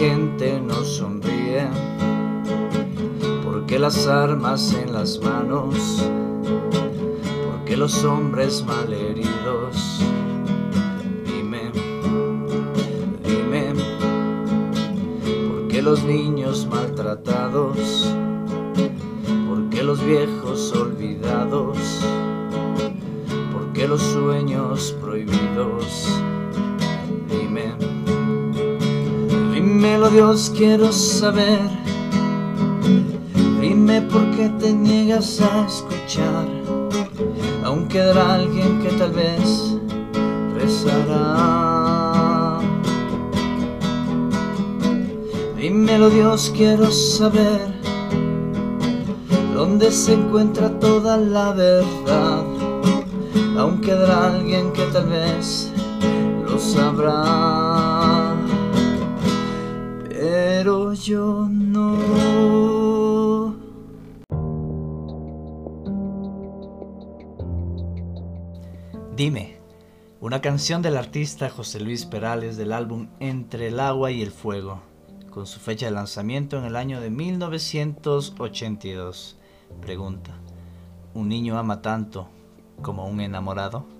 gente no sonríe? ¿Por qué las armas en las manos? ¿Por qué los hombres malheridos? Dime, dime, ¿por qué los niños maltratados? ¿Por qué los viejos olvidados? ¿Por qué los sueños prohibidos? Dímelo Dios, quiero saber. Dime por qué te niegas a escuchar. Aún quedará alguien que tal vez rezará. Dímelo Dios, quiero saber dónde se encuentra toda la verdad. Aún quedará alguien que tal vez lo sabrá. Yo no. Dime, una canción del artista José Luis Perales del álbum Entre el agua y el fuego, con su fecha de lanzamiento en el año de 1982. Pregunta, ¿un niño ama tanto como un enamorado?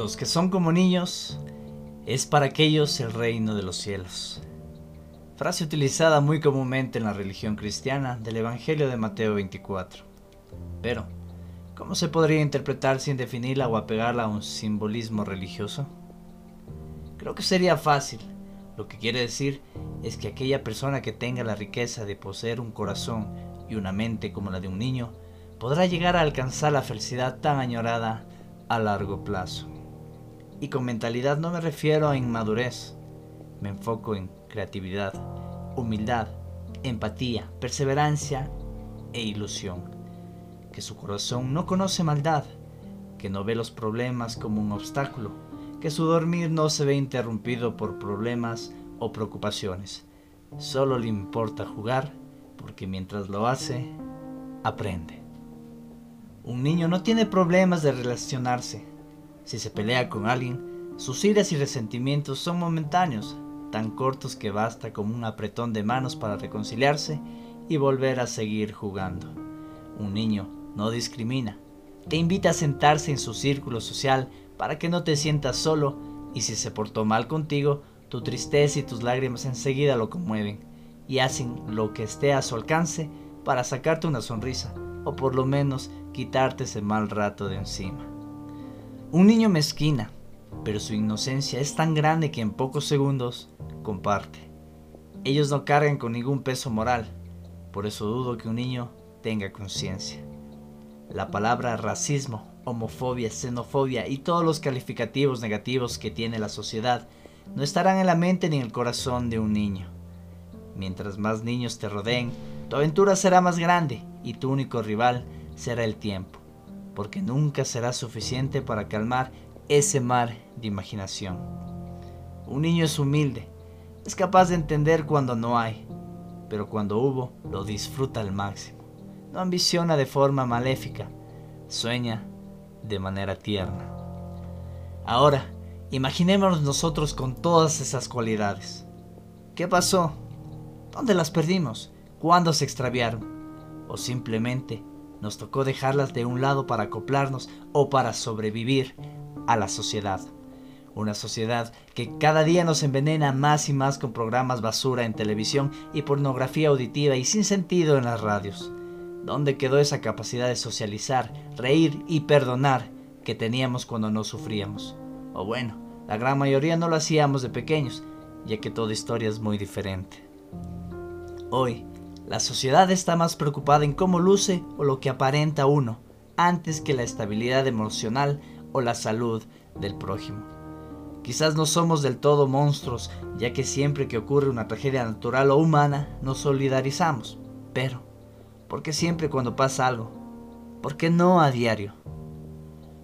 Los que son como niños, es para aquellos el reino de los cielos. Frase utilizada muy comúnmente en la religión cristiana del Evangelio de Mateo 24. Pero, ¿cómo se podría interpretar sin definirla o apegarla a un simbolismo religioso? Creo que sería fácil. Lo que quiere decir es que aquella persona que tenga la riqueza de poseer un corazón y una mente como la de un niño, podrá llegar a alcanzar la felicidad tan añorada a largo plazo. Y con mentalidad no me refiero a inmadurez, me enfoco en creatividad, humildad, empatía, perseverancia e ilusión. Que su corazón no conoce maldad, que no ve los problemas como un obstáculo, que su dormir no se ve interrumpido por problemas o preocupaciones. Solo le importa jugar porque mientras lo hace, aprende. Un niño no tiene problemas de relacionarse. Si se pelea con alguien, sus iras y resentimientos son momentáneos, tan cortos que basta como un apretón de manos para reconciliarse y volver a seguir jugando. Un niño no discrimina, te invita a sentarse en su círculo social para que no te sientas solo y si se portó mal contigo, tu tristeza y tus lágrimas enseguida lo conmueven y hacen lo que esté a su alcance para sacarte una sonrisa o por lo menos quitarte ese mal rato de encima. Un niño mezquina, pero su inocencia es tan grande que en pocos segundos comparte. Ellos no cargan con ningún peso moral, por eso dudo que un niño tenga conciencia. La palabra racismo, homofobia, xenofobia y todos los calificativos negativos que tiene la sociedad no estarán en la mente ni en el corazón de un niño. Mientras más niños te rodeen, tu aventura será más grande y tu único rival será el tiempo, porque nunca será suficiente para calmar ese mar de imaginación. Un niño es humilde, es capaz de entender cuando no hay, pero cuando hubo lo disfruta al máximo. No ambiciona de forma maléfica, sueña de manera tierna. Ahora, imaginémonos nosotros con todas esas cualidades. ¿Qué pasó? ¿Dónde las perdimos? ¿Cuándo se extraviaron? ¿O simplemente nos tocó dejarlas de un lado para acoplarnos o para sobrevivir a la sociedad? Una sociedad que cada día nos envenena más y más con programas basura en televisión y pornografía auditiva y sin sentido en las radios. ¿Dónde quedó esa capacidad de socializar, reír y perdonar que teníamos cuando no sufríamos? O bueno, la gran mayoría no lo hacíamos de pequeños, ya que toda historia es muy diferente. Hoy, la sociedad está más preocupada en cómo luce o lo que aparenta uno, antes que la estabilidad emocional o la salud del prójimo. Quizás no somos del todo monstruos, ya que siempre que ocurre una tragedia natural o humana nos solidarizamos, pero ¿Por qué siempre cuando pasa algo? ¿Por qué no a diario?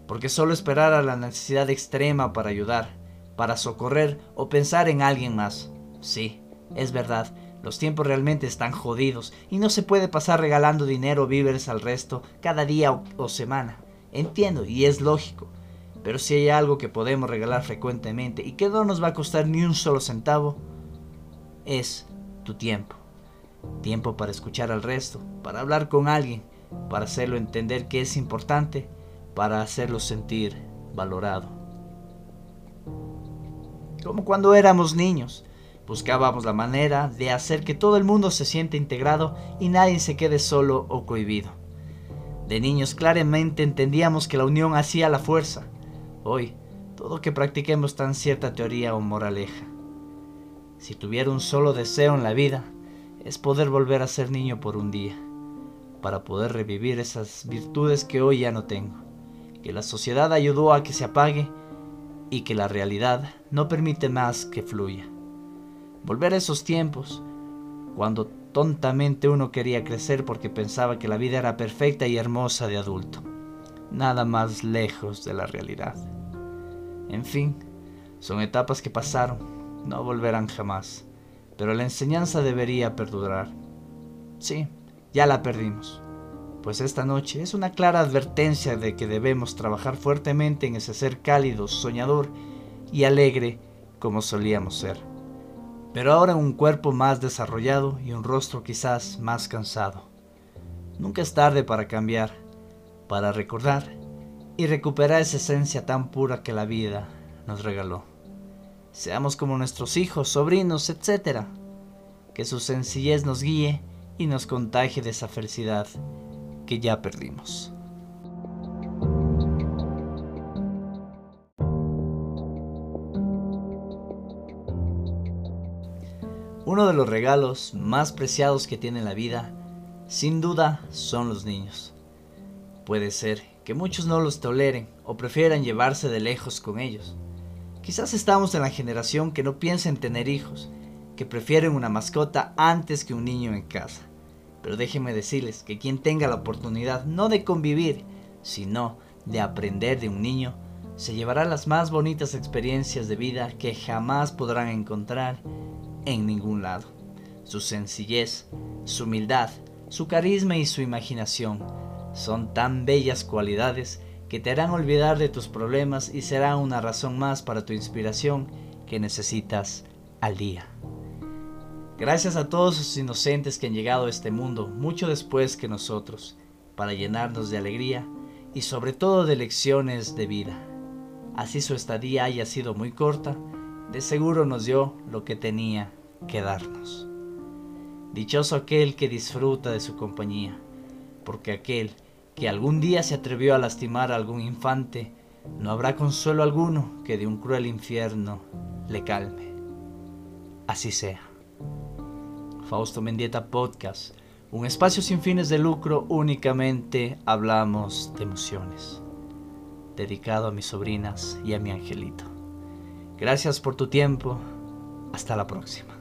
¿Por qué solo esperar a la necesidad extrema para ayudar, para socorrer o pensar en alguien más? Sí, es verdad, los tiempos realmente están jodidos y no se puede pasar regalando dinero o víveres al resto cada día o, o semana. entiendo y es lógico, pero si hay algo que podemos regalar frecuentemente y que no nos va a costar ni un solo centavo, es tu tiempo. Tiempo para escuchar al resto, para hablar con alguien, para hacerlo entender que es importante, para hacerlo sentir valorado. Como cuando éramos niños, buscábamos la manera de hacer que todo el mundo se sienta integrado y nadie se quede solo o cohibido. De niños claramente entendíamos que la unión hacía la fuerza. Hoy, todo que practiquemos tan cierta teoría o moraleja. Si tuviera un solo deseo en la vida, es poder volver a ser niño por un día, para poder revivir esas virtudes que hoy ya no tengo, que la sociedad ayudó a que se apague y que la realidad no permite más que fluya. Volver a esos tiempos, cuando tontamente uno quería crecer porque pensaba que la vida era perfecta y hermosa de adulto. Nada más lejos de la realidad. En fin, son etapas que pasaron, no volverán jamás pero la enseñanza debería perdurar. Sí, ya la perdimos, pues esta noche es una clara advertencia de que debemos trabajar fuertemente en ese ser cálido, soñador y alegre como solíamos ser. Pero ahora un cuerpo más desarrollado y un rostro quizás más cansado. Nunca es tarde para cambiar, para recordar y recuperar esa esencia tan pura que la vida nos regaló. Seamos como nuestros hijos, sobrinos, etc. Que su sencillez nos guíe y nos contagie de esa felicidad que ya perdimos. Uno de los regalos más preciados que tiene la vida, sin duda, son los niños. Puede ser que muchos no los toleren o prefieran llevarse de lejos con ellos Quizás estamos en la generación que no piensa en tener hijos, que prefieren una mascota antes que un niño en casa. Pero déjenme decirles que quien tenga la oportunidad no de convivir, sino de aprender de un niño, se llevará las más bonitas experiencias de vida que jamás podrán encontrar en ningún lado. Su sencillez, su humildad, su carisma y su imaginación son tan bellas cualidades que te harán olvidar de tus problemas y serán una razón más para tu inspiración que necesitas al día. Gracias a todos los inocentes que han llegado a este mundo mucho después que nosotros, para llenarnos de alegría y sobre todo de lecciones de vida. Así su estadía haya sido muy corta, de seguro nos dio lo que tenía que darnos. Dichoso aquel que disfruta de su compañía, porque aquel que algún día se atrevió a lastimar a algún infante, no habrá consuelo alguno que de un cruel infierno le calme. Así sea. Fausto Mendieta Podcast, un espacio sin fines de lucro, únicamente hablamos de emociones. Dedicado a mis sobrinas y a mi angelito. Gracias por tu tiempo. Hasta la próxima.